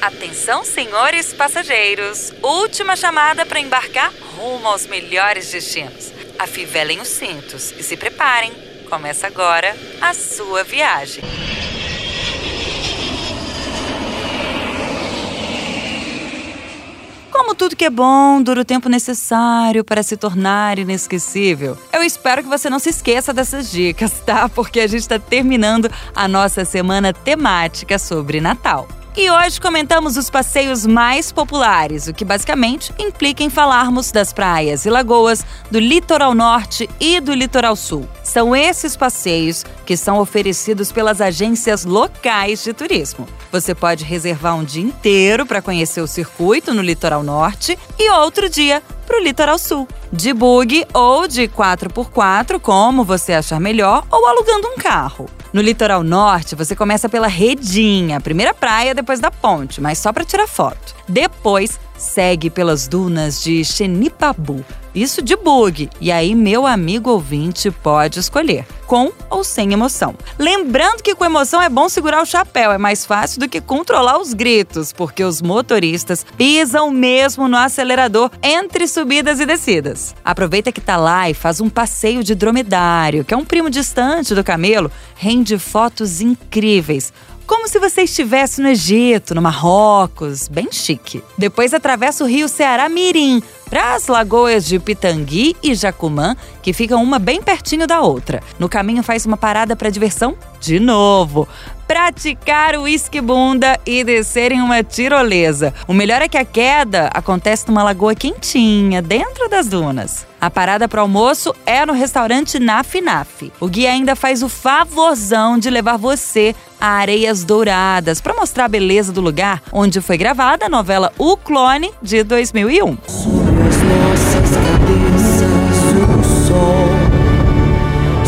Atenção, senhores passageiros! Última chamada para embarcar rumo aos melhores destinos. Afivelem os cintos e se preparem. Começa agora a sua viagem. Como tudo que é bom dura o tempo necessário para se tornar inesquecível. Eu espero que você não se esqueça dessas dicas, tá? Porque a gente está terminando a nossa semana temática sobre Natal. E hoje comentamos os passeios mais populares, o que basicamente implica em falarmos das praias e lagoas do litoral norte e do litoral sul. São esses passeios que são oferecidos pelas agências locais de turismo. Você pode reservar um dia inteiro para conhecer o circuito no litoral norte e outro dia para o litoral sul. De bug ou de 4x4, como você achar melhor, ou alugando um carro. No litoral norte, você começa pela Redinha, primeira praia depois da ponte, mas só para tirar foto. Depois, segue pelas dunas de Xenipabu. Isso de bug. E aí, meu amigo ouvinte pode escolher, com ou sem emoção. Lembrando que com emoção é bom segurar o chapéu, é mais fácil do que controlar os gritos, porque os motoristas pisam mesmo no acelerador entre subidas e descidas. Aproveita que tá lá e faz um passeio de dromedário, que é um primo distante do camelo, rende fotos incríveis como se você estivesse no Egito, no Marrocos, bem chique. Depois atravessa o rio Ceará Mirim para as lagoas de Pitangui e Jacumã, que ficam uma bem pertinho da outra. No caminho faz uma parada para diversão de novo praticar o uísque bunda e descer em uma tirolesa. O melhor é que a queda acontece numa lagoa quentinha, dentro das dunas. A parada para almoço é no restaurante Naf Naf. O guia ainda faz o favorzão de levar você a Areias Douradas para mostrar a beleza do lugar onde foi gravada a novela O Clone de 2001. Sobre as nossas cabeças o sol,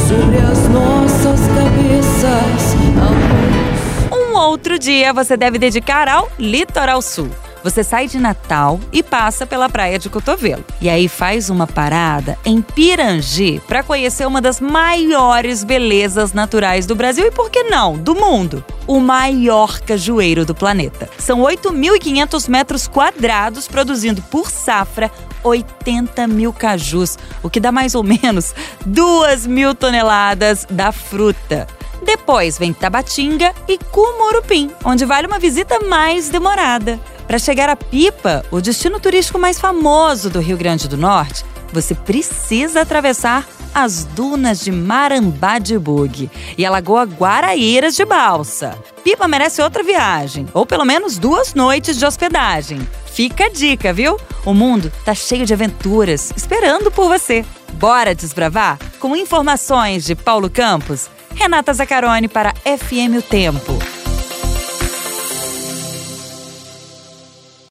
sobre as nossas cabeças a luz. Um outro dia você deve dedicar ao Litoral Sul. Você sai de Natal e passa pela Praia de Cotovelo. E aí faz uma parada em Pirangi para conhecer uma das maiores belezas naturais do Brasil e, por que não, do mundo. O maior cajueiro do planeta. São 8.500 metros quadrados, produzindo por safra 80 mil cajus, o que dá mais ou menos 2 mil toneladas da fruta. Depois vem Tabatinga e Cumurupim, onde vale uma visita mais demorada. Para chegar a Pipa, o destino turístico mais famoso do Rio Grande do Norte, você precisa atravessar as dunas de Marambá de Bug e a Lagoa Guaraíras de Balsa. Pipa merece outra viagem, ou pelo menos duas noites de hospedagem. Fica a dica, viu? O mundo tá cheio de aventuras esperando por você. Bora desbravar? Com informações de Paulo Campos, Renata Zacarone para FM O Tempo.